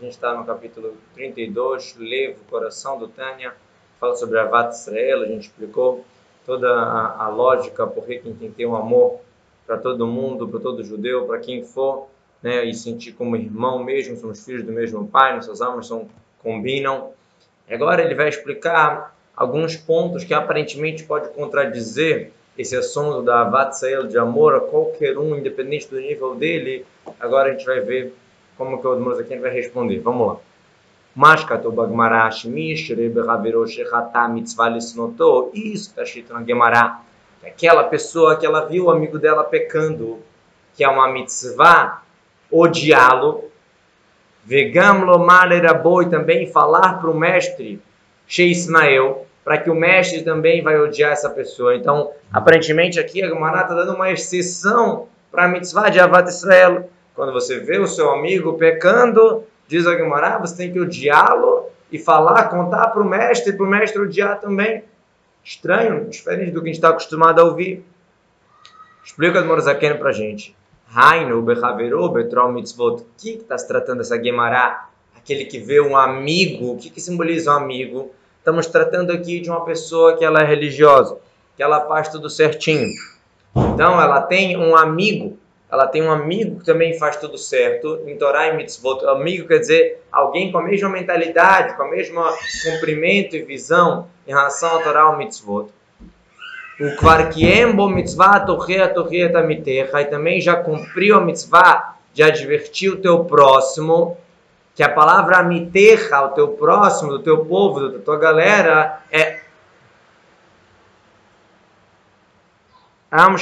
A gente está no capítulo 32, Levo, Coração do Tânia, fala sobre a Vat Israel, a gente explicou toda a, a lógica, porque quem tem que ter um amor para todo mundo, para todo judeu, para quem for, né, e sentir como irmão mesmo, somos filhos do mesmo pai, nossas almas são, combinam. Agora ele vai explicar alguns pontos que aparentemente pode contradizer esse assunto da Avat de amor a qualquer um, independente do nível dele. Agora a gente vai ver como que o Mozaken vai responder. Vamos lá. Mas Bagmará Shmish Reberavirou Shechata Mitzvah. Isso está escrito na Gemara. Aquela pessoa que ela viu o amigo dela pecando, que é uma mitzvah, odiá-lo. Vegam Lomar era boi também falar para o mestre Sheismael, para que o mestre também vai odiar essa pessoa. Então, aparentemente aqui a Gemara está dando uma exceção para a mitzvah de Avat Israel. Quando você vê o seu amigo pecando, diz a Gemara, você tem que odiá-lo e falar, contar para o mestre, para o mestre odiar também. Estranho, diferente do que a gente está acostumado a ouvir. Explica o Morazaken para a gente. Hainu, Bechaveru, Betrol Mitzvot. O que está se tratando essa Gemara? Aquele que vê um amigo. O que, que simboliza um amigo? Estamos tratando aqui de uma pessoa que ela é religiosa, que ela faz tudo certinho. Então, ela tem um amigo ela tem um amigo que também faz tudo certo, em Torá e Mitzvot. Amigo quer dizer alguém com a mesma mentalidade, com a mesma cumprimento e visão em relação a Torá e Mitzvot. O Kvarkiembo Mitzvah Torrea Torrea Tamiterra, e também já cumpriu a mitzvah de advertir o teu próximo, que a palavra Amiterra, o teu próximo, do teu povo, da tua galera, é Am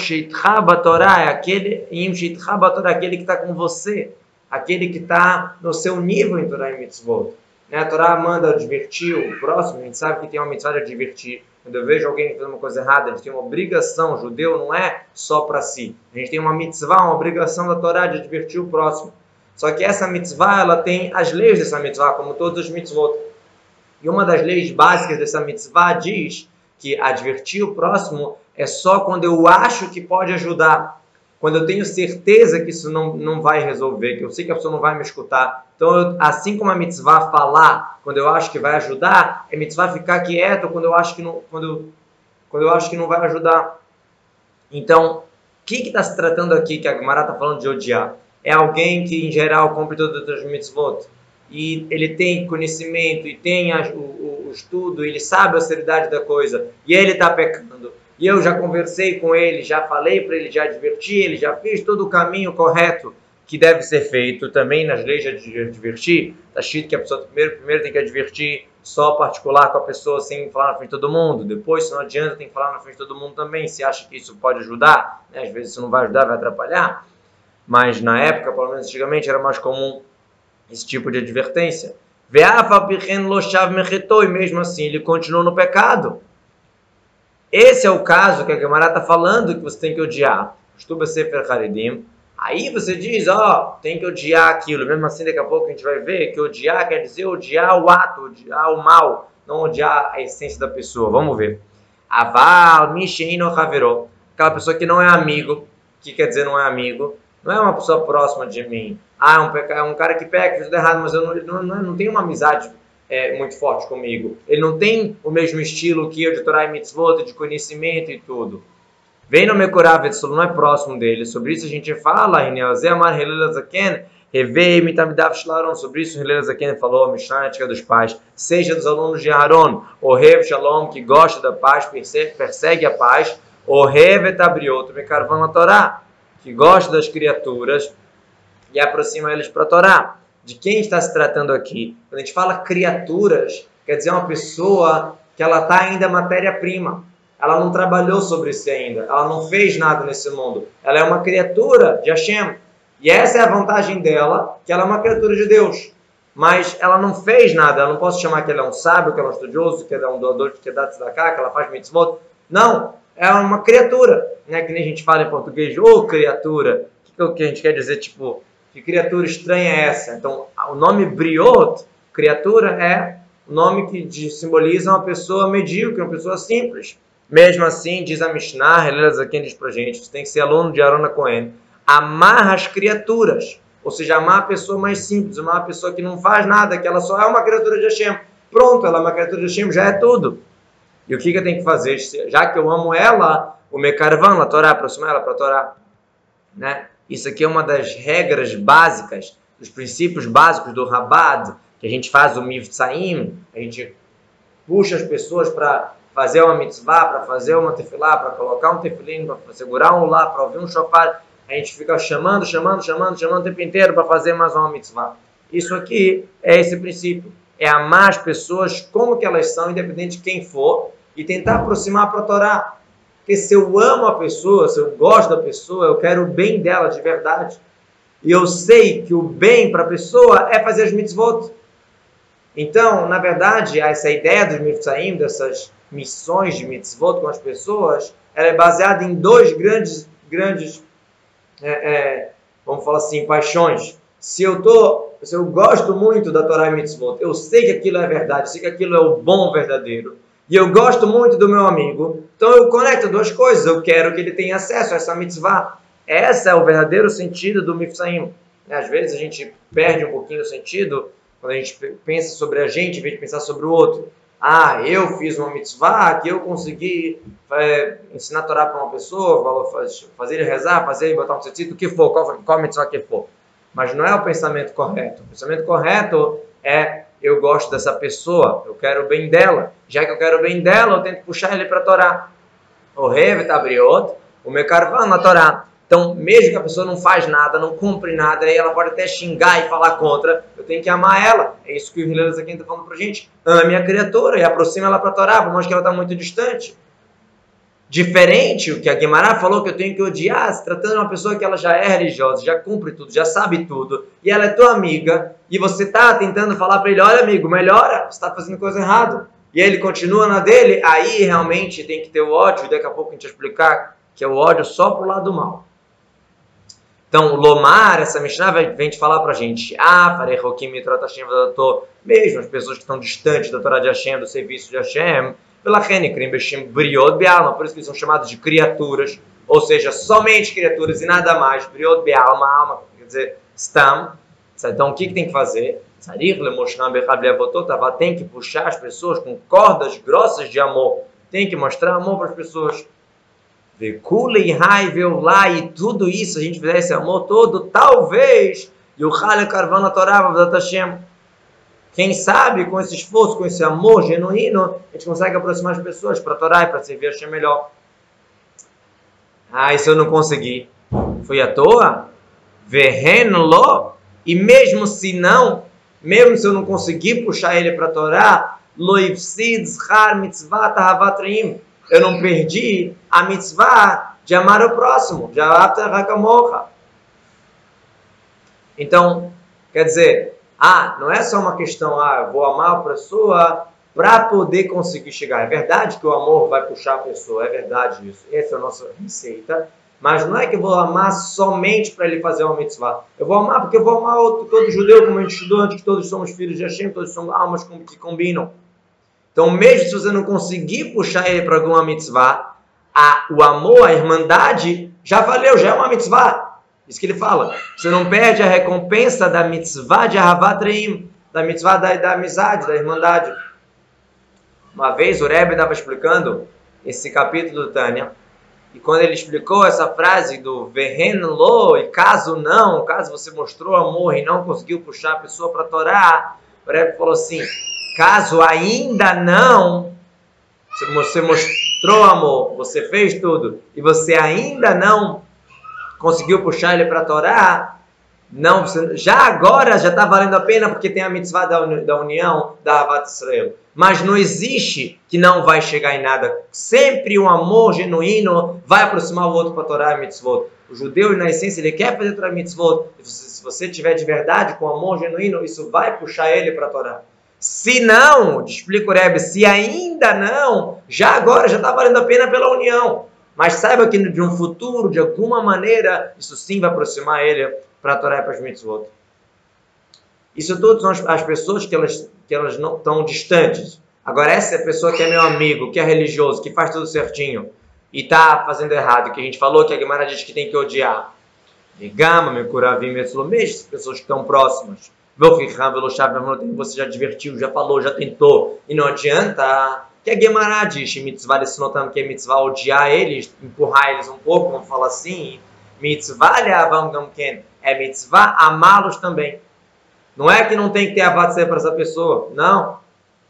Batorá é aquele, Sheitcha Batorá, aquele que está com você, aquele que está no seu nível em Torá e Mitzvot. Né? A Torá manda advertir o próximo, a gente sabe que tem uma mitzvah de advertir. Quando eu vejo alguém fazendo uma coisa errada, a gente tem uma obrigação, o judeu não é só para si. A gente tem uma mitzvah, uma obrigação da Torá de advertir o próximo. Só que essa mitzvah, ela tem as leis dessa mitzvah, como todos os mitzvot. E uma das leis básicas dessa mitzvah diz que advertir o próximo é só quando eu acho que pode ajudar. Quando eu tenho certeza que isso não, não vai resolver, que eu sei que a pessoa não vai me escutar. Então, eu, assim como a mitzvah falar, quando eu acho que vai ajudar, é mitzvah ficar quieto quando eu acho que não, quando eu, quando eu acho que não vai ajudar. Então, o que está se tratando aqui que a Gemara está falando de odiar? É alguém que, em geral, cumpre todas as mitzvot. E ele tem conhecimento, e tem a, o, o, estudo, ele sabe a seriedade da coisa, e ele está pecando e eu já conversei com ele, já falei para ele, já adverti ele, já fiz todo o caminho correto que deve ser feito também nas leis de advertir. Está escrito que a pessoa primeiro, primeiro tem que advertir só particular com a pessoa sem falar na frente de todo mundo. Depois, se não adianta, tem que falar na frente de todo mundo também. Se acha que isso pode ajudar, né? às vezes isso não vai ajudar, vai atrapalhar. Mas na época, pelo menos antigamente, era mais comum esse tipo de advertência. E mesmo assim ele continuou no pecado. Esse é o caso que a Gemara está falando que você tem que odiar. Aí você diz, ó, oh, tem que odiar aquilo. Mesmo assim, daqui a pouco a gente vai ver que odiar quer dizer odiar o ato, odiar o mal, não odiar a essência da pessoa. Vamos ver. Aval, Misheino. Aquela pessoa que não é amigo. O que quer dizer não é amigo? Não é uma pessoa próxima de mim. Ah, é um, peca... é um cara que peca, fez tudo errado, mas eu não, não, não tenho uma amizade é, muito forte comigo. Ele não tem o mesmo estilo que eu de Torah e Mitzvot, de conhecimento e tudo. Vem no Mekorav, isso não é próximo dele. Sobre isso a gente fala, Amar Zaken, Revei Mitamidav Shlaron. Sobre isso Helel Zaken falou, Mishnah dos Pais. Seja dos alunos de Aaron, o Rev Shalom, que gosta da paz, persegue a paz, o Rev Etabriot, Mekarvan Torá, que gosta das criaturas e aproxima eles para a Torá de quem está se tratando aqui. Quando a gente fala criaturas, quer dizer uma pessoa que ela está ainda matéria-prima. Ela não trabalhou sobre isso ainda. Ela não fez nada nesse mundo. Ela é uma criatura de Hashem. E essa é a vantagem dela, que ela é uma criatura de Deus. Mas ela não fez nada. Eu não posso chamar que ela é um sábio, que ela é um estudioso, que ela é um doador de Kedat Tzedakah, que ela faz mitzvot. Não. É uma criatura. Né? Que nem a gente fala em português, ô oh, criatura. O que a gente quer dizer, tipo, que criatura estranha é essa? Então, o nome Briot, criatura, é o nome que simboliza uma pessoa medíocre, uma pessoa simples. Mesmo assim, diz a Mishnah, Helena Zaken diz pra gente, você tem que ser aluno de Arona Cohen, amarra as criaturas. Ou seja, amar a pessoa mais simples, amar a pessoa que não faz nada, que ela só é uma criatura de Hashem. Pronto, ela é uma criatura de Hashem, já é tudo. E o que, que eu tenho que fazer? Já que eu amo ela, o meu carvão, a Torá, aproximar ela para a Torá. Né? Isso aqui é uma das regras básicas, dos princípios básicos do Rabad, que a gente faz o Mivtsaim, a gente puxa as pessoas para fazer uma mitzvah, para fazer uma tefilá, para colocar um tefilim, para segurar um lá, para ouvir um shofar, a gente fica chamando, chamando, chamando, chamando o tempo inteiro para fazer mais uma mitzvah. Isso aqui é esse princípio, é amar as pessoas como que elas são, independente de quem for, e tentar aproximar para a Torá. Porque se eu amo a pessoa, se eu gosto da pessoa, eu quero o bem dela de verdade. E eu sei que o bem para a pessoa é fazer as mitzvot. Então, na verdade, essa ideia dos mitzvahim, dessas missões de mitzvot com as pessoas, ela é baseada em dois grandes, grandes é, é, vamos falar assim, paixões. Se eu tô, se eu gosto muito da Torá e mitzvot, eu sei que aquilo é verdade, eu sei que aquilo é o bom verdadeiro, e eu gosto muito do meu amigo, então eu conecto duas coisas. Eu quero que ele tenha acesso a essa mitzvah. Esse é o verdadeiro sentido do mifsaim. Às vezes a gente perde um pouquinho o sentido quando a gente pensa sobre a gente em vez de pensar sobre o outro. Ah, eu fiz uma mitzvah que eu consegui é, ensinar a Torá para uma pessoa, fazer ele rezar, fazer ele botar um tzitzit, o que for, qual, qual mitzvah que for. Mas não é o pensamento correto. O pensamento correto é eu gosto dessa pessoa, eu quero o bem dela. Já que eu quero o bem dela, eu tento puxar ele para a Torá. O Revet Abriot, o meu carvão na Torá. Então, mesmo que a pessoa não faz nada, não cumpre nada, aí ela pode até xingar e falar contra, eu tenho que amar ela. É isso que o Hilary aqui está falando para gente. Ame a criatura e aproxima ela para a Torá, por mais que ela está muito distante. Diferente o que a Guimarães falou que eu tenho que odiar, se tratando de uma pessoa que ela já é religiosa, já cumpre tudo, já sabe tudo, e ela é tua amiga, e você está tentando falar para ele, olha amigo, melhora, você está fazendo coisa errada. E ele continua na dele, aí realmente tem que ter o ódio, e daqui a pouco a gente vai explicar que é o ódio só pro lado do mal. Então, Lomar, essa Mishnah vem te falar pra gente, ah, mesmo as pessoas que estão distantes da Torá de Hashem, do serviço de Hashem, pela por isso que eles são chamados de criaturas, ou seja, somente criaturas e nada mais, Briod Bealma, alma, quer dizer, Stam. Então, o que, que tem que fazer? Tem que puxar as pessoas com cordas grossas de amor. Tem que mostrar amor para as pessoas. Vekule e raiva, lá e tudo isso, a gente fizer esse amor todo, talvez, e o Hale Carvana Torá, Hashem, quem sabe, com esse esforço, com esse amor genuíno, a gente consegue aproximar as pessoas para Torá e para servir a melhor. Ah, isso eu não consegui. Foi à toa? Verrenlo? E mesmo se não, mesmo se eu não conseguir puxar ele para Torá, eu não perdi a mitzvah de amar o próximo, Então, quer dizer, ah, não é só uma questão, ah, vou amar a pessoa para poder conseguir chegar. É verdade que o amor vai puxar a pessoa, é verdade isso. Essa é a nossa receita. Mas não é que eu vou amar somente para ele fazer uma mitzvah. Eu vou amar porque eu vou amar outro, todo judeu, como a gente estudou antes, que todos somos filhos de Hashem, todos somos almas que combinam. Então, mesmo se você não conseguir puxar ele para alguma mitzvah, a, o amor, a irmandade, já valeu, já é uma mitzvah. Isso que ele fala. Você não perde a recompensa da mitzvah de Ahavatreim, da mitzvah da, da amizade, da irmandade. Uma vez o Rebbe estava explicando esse capítulo do Tânia, e quando ele explicou essa frase do Vehen lo, e caso não, caso você mostrou amor e não conseguiu puxar a pessoa para Torá, o Rebbe falou assim: caso ainda não, você mostrou amor, você fez tudo, e você ainda não conseguiu puxar ele para a Torá, não, já agora já está valendo a pena porque tem a mitzvah da, da união da Avat Israel. Mas não existe que não vai chegar em nada. Sempre um amor genuíno vai aproximar o outro para Torá e mitzvot. O judeu, na essência, ele quer fazer Torá e mitzvot. Se você tiver de verdade, com amor genuíno, isso vai puxar ele para Torá. Se não, explica o Rebbe, se ainda não, já agora já está valendo a pena pela união. Mas saiba que de um futuro, de alguma maneira, isso sim vai aproximar ele para a Torá e para as mitzvot. Isso tudo são as, pessoas que elas, que elas não estão distantes. Agora, essa é a pessoa que é meu amigo, que é religioso, que faz tudo certinho e está fazendo errado, que a gente falou que a Guimarães diz que tem que odiar. Gama, me curavim, mesmo pessoas que estão próximas. Você já divertiu, já falou, já tentou, e não adianta que é Gemara diz, mitzvah se notando que é mitzvah odiar eles, empurrar eles um pouco, vamos falar assim, mitzvah leavam gamken, é mitzvah amá-los também. Não é que não tem que ter avatse para essa pessoa, não.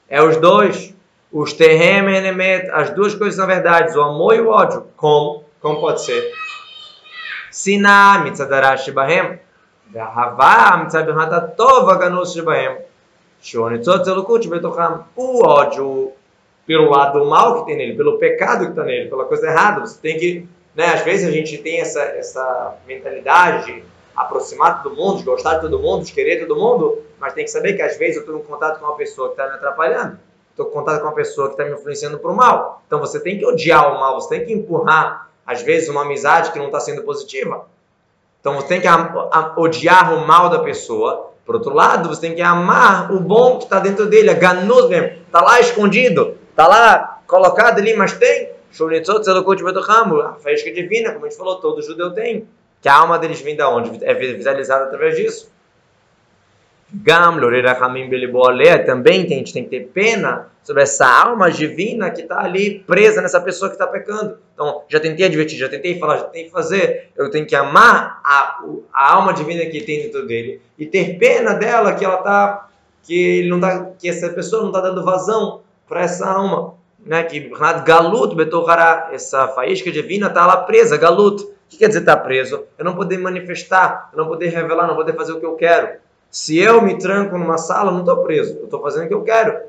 É os dois. Os terrem enemet, as duas coisas são verdades, o amor e o ódio. Como? Como pode ser? Siná mitzadarash shibahem, gahavá mitzadunata tova ganus shibahem, shonitzot zelukut betocham. O ódio pelo lado mal que tem nele, pelo pecado que está nele, pela coisa errada. Você tem que, né, às vezes a gente tem essa, essa mentalidade de aproximar todo mundo, de gostar de todo mundo, de querer todo mundo, mas tem que saber que às vezes eu estou em contato com uma pessoa que está me atrapalhando, estou em contato com uma pessoa que está me influenciando para o mal. Então você tem que odiar o mal, você tem que empurrar, às vezes, uma amizade que não está sendo positiva. Então você tem que odiar o mal da pessoa. Por outro lado, você tem que amar o bom que está dentro dele, a ganus mesmo. Está lá escondido, está lá colocado ali, mas tem. A faísca divina, como a gente falou, todo judeu tem. Que a alma deles vem da onde? É visualizada através disso. Gam, também a gente tem que ter pena sobre essa alma divina que está ali presa nessa pessoa que está pecando. Então, já tentei advertir, já tentei falar, já tentei fazer. Eu tenho que amar a, a alma divina que tem dentro dele e ter pena dela que ela tá, que ele não tá, que essa pessoa não está dando vazão para essa alma, né? Que galut betorara, essa faísca divina está lá presa, galut. O que quer dizer estar tá preso? Eu não poder manifestar, eu não poder revelar, não poder fazer o que eu quero. Se eu me tranco numa sala, não estou preso. Eu estou fazendo o que eu quero.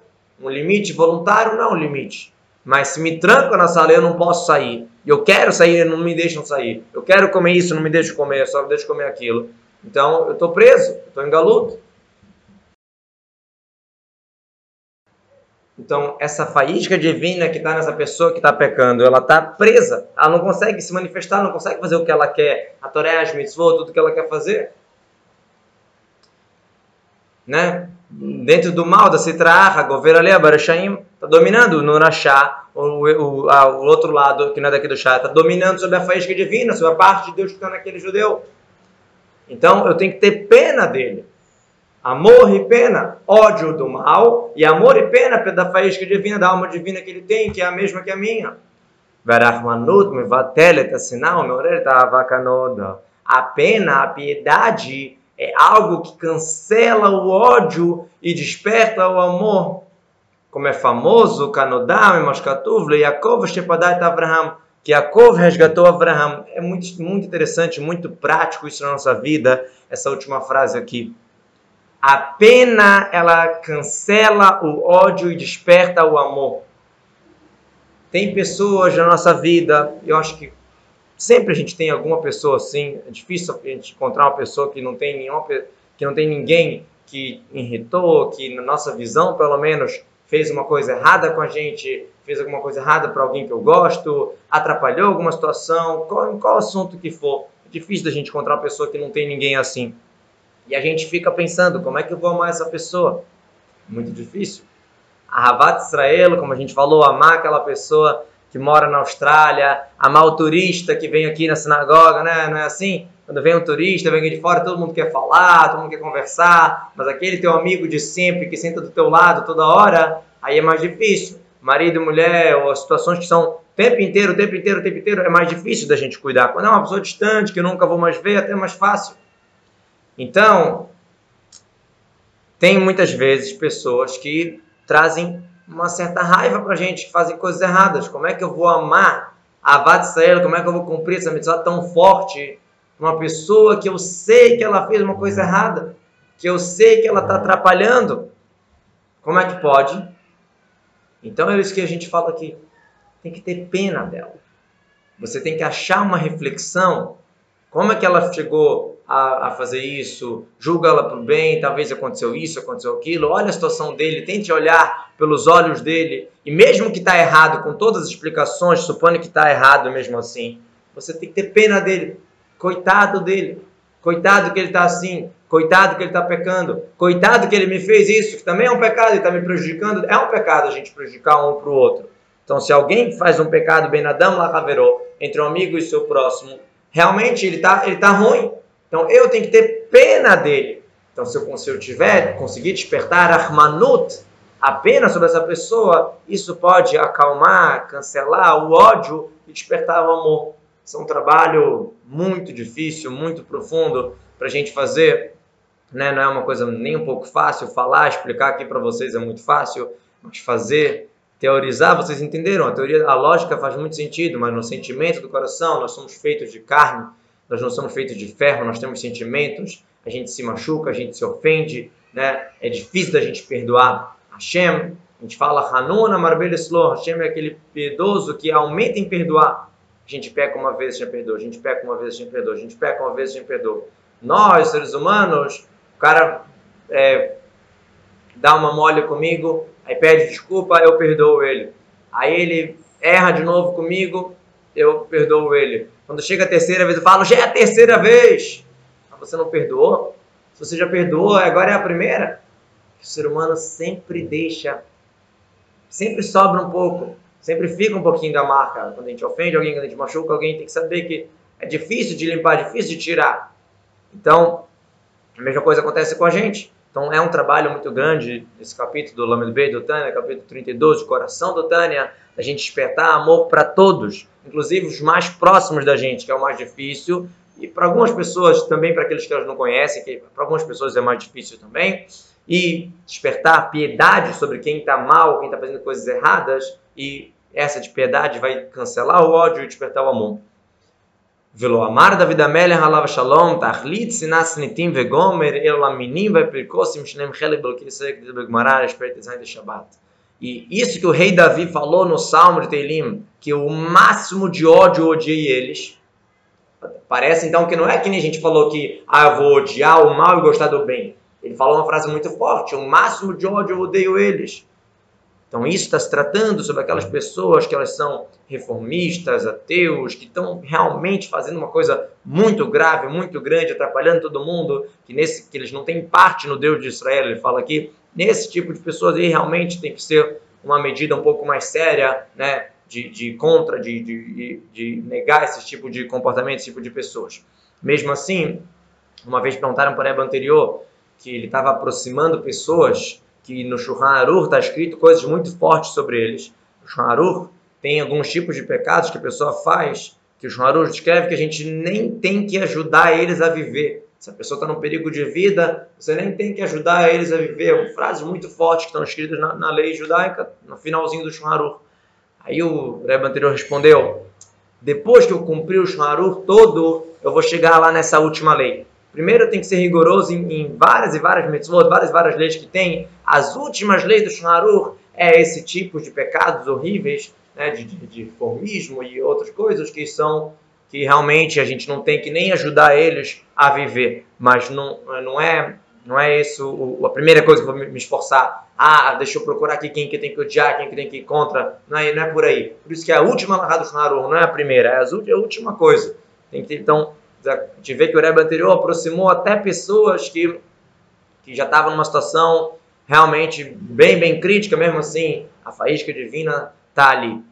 Um limite voluntário não é um limite. Mas se me tranco na sala, eu não posso sair. Eu quero sair, não me deixam sair. Eu quero comer isso, não me deixam comer, só me deixam comer aquilo. Então, eu estou preso, estou engaludo. Então, essa faísca divina que está nessa pessoa que está pecando, ela está presa. Ela não consegue se manifestar, não consegue fazer o que ela quer. A Toré, as mitzvot, tudo que ela quer fazer né? Dentro do mal, da Citraha, Govera Lea, Barashaim, está dominando no Rashá, o, o, a, o outro lado, que não é daqui do chá, está dominando sobre a faísca divina, sobre a parte de Deus que está naquele judeu. Então eu tenho que ter pena dele. Amor e pena, ódio do mal, e amor e pena da faísca divina, da alma divina que ele tem, que é a mesma que a minha. A pena, a piedade, é algo que cancela o ódio e desperta o amor. Como é famoso, Abraham, que Yaakov resgatou Abraham. É muito, muito interessante, muito prático isso na nossa vida, essa última frase aqui. A pena, ela cancela o ódio e desperta o amor. Tem pessoas na nossa vida, eu acho que Sempre a gente tem alguma pessoa assim. É difícil a gente encontrar uma pessoa que não tem nenhuma, que não tem ninguém que irritou, que na nossa visão, pelo menos, fez uma coisa errada com a gente, fez alguma coisa errada para alguém que eu gosto, atrapalhou alguma situação, qual, qual assunto que for. É difícil da gente encontrar uma pessoa que não tem ninguém assim. E a gente fica pensando, como é que eu vou amar essa pessoa? Muito difícil. A Ravat Israel, como a gente falou, amar aquela pessoa que mora na Austrália, amar o turista que vem aqui na sinagoga, né? Não é assim? Quando vem um turista, vem aqui de fora, todo mundo quer falar, todo mundo quer conversar, mas aquele teu amigo de sempre que senta do teu lado toda hora, aí é mais difícil. Marido, mulher, ou situações que são tempo inteiro, tempo inteiro, tempo inteiro, é mais difícil da gente cuidar. Quando é uma pessoa distante, que eu nunca vou mais ver, é até mais fácil. Então, tem muitas vezes pessoas que trazem uma certa raiva para gente que fazem coisas erradas. Como é que eu vou amar a Israel? Como é que eu vou cumprir essa mitzvah tão forte? Uma pessoa que eu sei que ela fez uma coisa errada, que eu sei que ela está atrapalhando. Como é que pode? Então é isso que a gente fala aqui. Tem que ter pena dela. Você tem que achar uma reflexão. Como é que ela chegou a, a fazer isso, julga ela para o bem, talvez aconteceu isso, aconteceu aquilo, olha a situação dele, tente olhar pelos olhos dele, e mesmo que está errado, com todas as explicações, suponha que está errado mesmo assim, você tem que ter pena dele, coitado dele, coitado que ele está assim, coitado que ele está pecando, coitado que ele me fez isso, que também é um pecado e está me prejudicando, é um pecado a gente prejudicar um para o outro. Então, se alguém faz um pecado bem nadam lá entre um amigo e seu próximo, realmente ele está ele tá ruim, Então eu tenho que ter pena dele. Então se eu, se eu tiver, conseguir despertar Armanut, a pena sobre essa pessoa, isso pode acalmar, cancelar o ódio e despertar o amor. Isso é um trabalho muito difícil, muito profundo para a gente fazer. Né? Não é uma coisa nem um pouco fácil. Falar, explicar aqui para vocês é muito fácil, mas fazer, teorizar, vocês entenderam? A teoria, a lógica faz muito sentido, mas no sentimento do coração, nós somos feitos de carne, nós não somos feitos de ferro, nós temos sentimentos, a gente se machuca, a gente se ofende, né? É difícil da gente perdoar. Hashem, a gente fala Hanuna Marbel Slor, Hashem é aquele piedoso que aumenta em perdoar. A gente peca uma vez, já perdoa. A gente peca uma vez, já perdoa. A gente peca uma vez, já perdoa. Nós, seres humanos, o cara é, dá uma mole comigo, aí pede desculpa, eu perdoo ele. Aí ele erra de novo comigo, eu perdoo ele. Quando chega a terceira vez, eu falo, já é a terceira vez. Mas você não perdoou? Se você já perdoou, agora é a primeira? O ser humano sempre deixa, sempre sobra um pouco, sempre fica um pouquinho da marca. Quando a gente ofende alguém, quando a gente machuca alguém, tem que saber que é difícil de limpar, difícil de tirar. Então, a mesma coisa acontece com a gente. Então, é um trabalho muito grande esse capítulo do Lamed B do Tânia, capítulo 32, de coração do Tânia, a gente despertar amor para todos, inclusive os mais próximos da gente, que é o mais difícil, e para algumas pessoas também, para aqueles que elas não conhecem, que para algumas pessoas é mais difícil também e despertar piedade sobre quem está mal, quem está fazendo coisas erradas, e essa de piedade vai cancelar o ódio e despertar o amor. Velo amar David Amelech alav shalom, tachlit sinas nitim vegomer, el laminim ve'pirkosim shnem chelik belkisek de begmarar, esperet de Shabbat. E isso que o rei Davi falou no Salmo de Teilim, que o máximo de ódio eu odiei eles. Parece então que não é que nem a gente falou que ah, eu vou odiar o mal e gostar do bem. Ele falou uma frase muito forte: o máximo de ódio eu odeio eles. Então, isso está se tratando sobre aquelas pessoas que elas são reformistas, ateus, que estão realmente fazendo uma coisa muito grave, muito grande, atrapalhando todo mundo, que, nesse, que eles não têm parte no Deus de Israel. Ele fala aqui, nesse tipo de pessoas aí realmente tem que ser uma medida um pouco mais séria, né, de, de contra, de, de, de negar esse tipo de comportamento, esse tipo de pessoas. Mesmo assim, uma vez perguntaram para o Eba anterior que ele estava aproximando pessoas que no Shulchan Aruch está escrito coisas muito fortes sobre eles. O Shulchan Aruch tem alguns tipos de pecados que a pessoa faz que o Shulchan Aruch descreve que a gente nem tem que ajudar eles a viver. Se a pessoa está num perigo de vida, você nem tem que ajudar eles a viver. Frases muito fortes que estão escritas na, na lei judaica, no finalzinho do Shulchan Aruch. Aí o Rebbe anterior respondeu, depois que eu cumprir o Shulchan Aruch todo, eu vou chegar lá nessa última lei. Primeiro tem que ser rigoroso em, em várias e várias mitzvot, várias e várias leis que tem. As últimas leis do Shulchan é esse tipo de pecados horríveis, né, de, de, de formismo e outras coisas que são que realmente a gente não tem que nem ajudar eles a viver. Mas não, não é não é isso a primeira coisa que eu vou me esforçar. Ah, deixa eu procurar aqui quem que tem que odiar, quem que tem que ir contra. Não é, não é por aí. Por isso que a última largada do Shulchan não é a primeira, é a última coisa. Tem que ter, então a gente vê que o Rebbe anterior aproximou até pessoas que, que já estavam numa situação realmente bem, bem crítica, mesmo assim, a faísca divina está ali.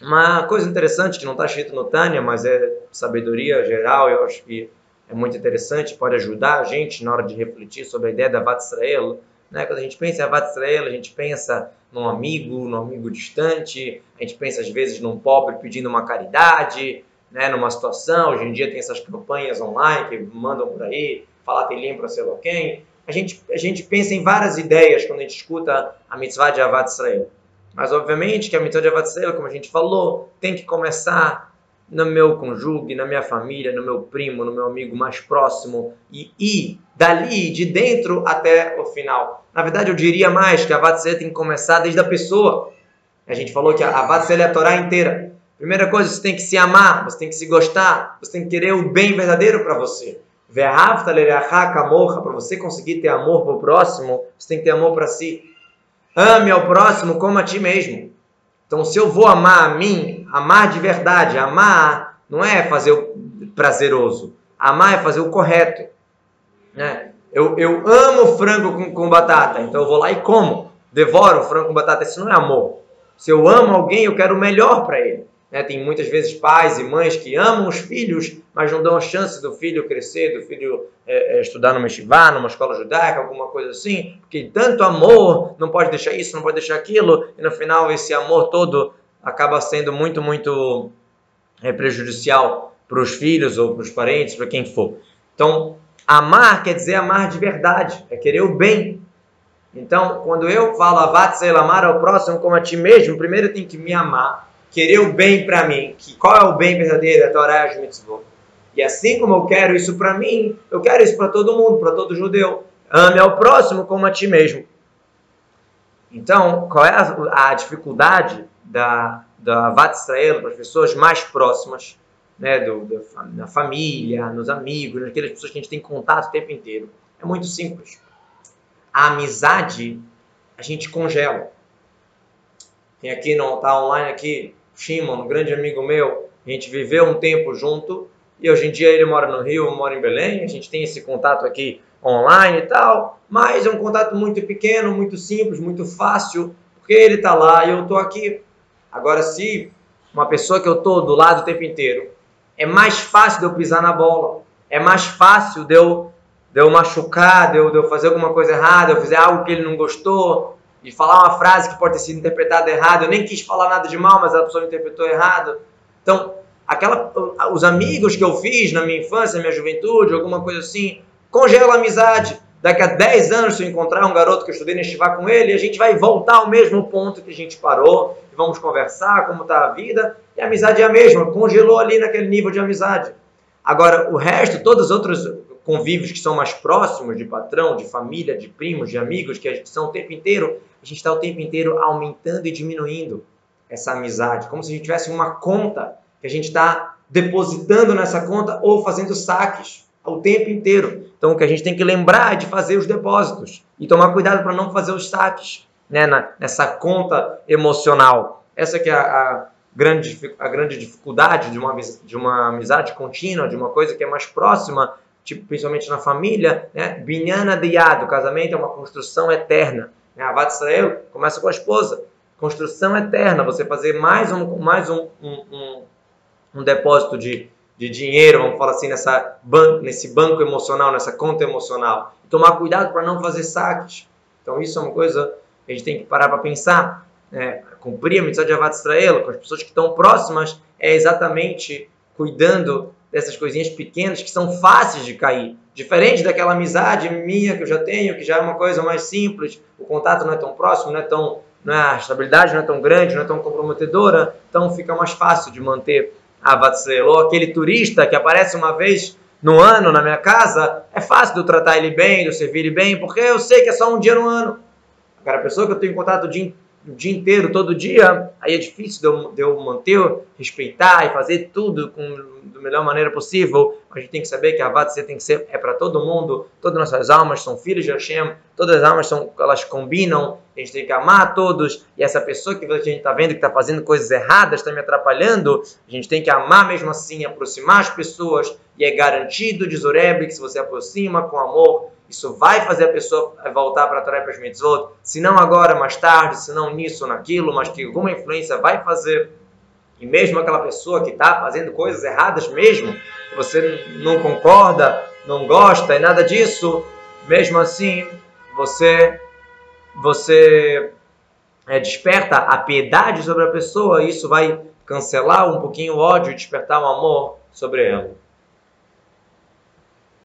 Uma coisa interessante que não está escrito no Tânia, mas é sabedoria geral, eu acho que é muito interessante, pode ajudar a gente na hora de refletir sobre a ideia da Vat Israel. Né? Quando a gente pensa em Vat Israel, a gente pensa num amigo, num amigo distante, a gente pensa às vezes num pobre pedindo uma caridade, né, numa situação, hoje em dia tem essas campanhas online que mandam por aí, falar tem para sei lá quem. A gente, a gente pensa em várias ideias quando a gente escuta a mitzvah de Avat Israel. Mas, obviamente, que a mitzvah de Avat Israel, como a gente falou, tem que começar no meu conjugue, na minha família, no meu primo, no meu amigo mais próximo e ir dali, de dentro até o final. Na verdade, eu diria mais que a Avat Israel tem que começar desde a pessoa. A gente falou que a Avat Israel é a Torá inteira. Primeira coisa, você tem que se amar, você tem que se gostar, você tem que querer o bem verdadeiro para você. Para você conseguir ter amor para o próximo, você tem que ter amor para si. Ame ao próximo como a ti mesmo. Então, se eu vou amar a mim, amar de verdade, amar não é fazer o prazeroso, amar é fazer o correto. Né? Eu, eu amo frango com, com batata, então eu vou lá e como, devoro frango com batata. Isso não é amor. Se eu amo alguém, eu quero o melhor para ele. Né? Tem muitas vezes pais e mães que amam os filhos, mas não dão a chance do filho crescer, do filho é, é, estudar numa estivá, numa escola judaica, alguma coisa assim, porque tanto amor, não pode deixar isso, não pode deixar aquilo, e no final esse amor todo acaba sendo muito, muito é, prejudicial para os filhos ou para os parentes, para quem for. Então, amar quer dizer amar de verdade, é querer o bem. Então, quando eu falo avat amar ao próximo como a ti mesmo, primeiro eu tenho que me amar, querer o bem para mim, que qual é o bem verdadeiro? A Torá e as mitzvot. E assim como eu quero isso para mim, eu quero isso para todo mundo, para todo judeu. Ame ao próximo como a ti mesmo. Então, qual é a, a dificuldade da, da Vat Israel para as pessoas mais próximas, né, do, da, na família, nos amigos, naquelas pessoas que a gente tem contato o tempo inteiro? É muito simples. A amizade a gente congela. Tem aqui, não está online aqui, Shimon, um grande amigo meu, a gente viveu um tempo junto e hoje em dia ele mora no Rio, eu moro em Belém, a gente tem esse contato aqui online e tal, mas é um contato muito pequeno, muito simples, muito fácil, porque ele está lá e eu estou aqui. Agora, se uma pessoa que eu estou do lado o tempo inteiro, é mais fácil de eu pisar na bola, é mais fácil de eu, de eu machucar, de eu, de eu fazer alguma coisa errada, eu fizer algo que ele não gostou, e falar uma frase que pode ter sido interpretada errado. Eu nem quis falar nada de mal, mas a pessoa interpretou errado. Então, aquela, os amigos que eu fiz na minha infância, na minha juventude, alguma coisa assim, congela a amizade. Daqui a 10 anos, se eu encontrar um garoto que eu estudei neste com ele, a gente vai voltar ao mesmo ponto que a gente parou, e vamos conversar como está a vida, e a amizade é a mesma, congelou ali naquele nível de amizade. Agora, o resto, todos os outros convívios que são mais próximos de patrão, de família, de primos, de amigos, que são o tempo inteiro, a gente está o tempo inteiro aumentando e diminuindo essa amizade, como se a gente tivesse uma conta que a gente está depositando nessa conta ou fazendo saques o tempo inteiro. Então, o que a gente tem que lembrar é de fazer os depósitos e tomar cuidado para não fazer os saques né, na, nessa conta emocional. Essa que é a, a, grande, a grande dificuldade de uma, de uma amizade contínua, de uma coisa que é mais próxima, tipo, principalmente na família. Né? Binhana de Yad, o casamento é uma construção eterna. Né? Avat Israel começa com a esposa. Construção eterna, você fazer mais um, mais um, um, um, um depósito de, de dinheiro, vamos falar assim, nessa ban nesse banco emocional, nessa conta emocional. E tomar cuidado para não fazer saques. Então isso é uma coisa que a gente tem que parar para pensar. Né? Cumprir a mitzvah de Avat Israel com as pessoas que estão próximas é exatamente cuidando dessas coisinhas pequenas que são fáceis de cair. Diferente daquela amizade minha que eu já tenho, que já é uma coisa mais simples, o contato não é tão próximo, não é tão, não é, a estabilidade não é tão grande, não é tão comprometedora, então fica mais fácil de manter a Vatsel. Ou aquele turista que aparece uma vez no ano na minha casa, é fácil de eu tratar ele bem, de eu servir ele bem, porque eu sei que é só um dia no ano. Agora, a pessoa que eu tenho contato o dia, o dia inteiro, todo dia, aí é difícil de eu, de eu manter, respeitar e fazer tudo com melhor maneira possível. A gente tem que saber que a Vatse tem que ser é para todo mundo. Todas nossas almas são filhos de Hashem. Todas as almas são elas combinam. A gente tem que amar todos. E essa pessoa que a gente está vendo que está fazendo coisas erradas, está me atrapalhando, a gente tem que amar mesmo assim, aproximar as pessoas. E é garantido, diz Oreb, que se você aproxima com amor, isso vai fazer a pessoa voltar para a Torá e para as mitzvot. Se não agora, mais tarde, se não nisso ou naquilo, mas que alguma influência vai fazer e mesmo aquela pessoa que está fazendo coisas erradas mesmo, você não concorda, não gosta e nada disso, mesmo assim você você é, desperta a piedade sobre a pessoa e isso vai cancelar um pouquinho o ódio e despertar o amor sobre ela.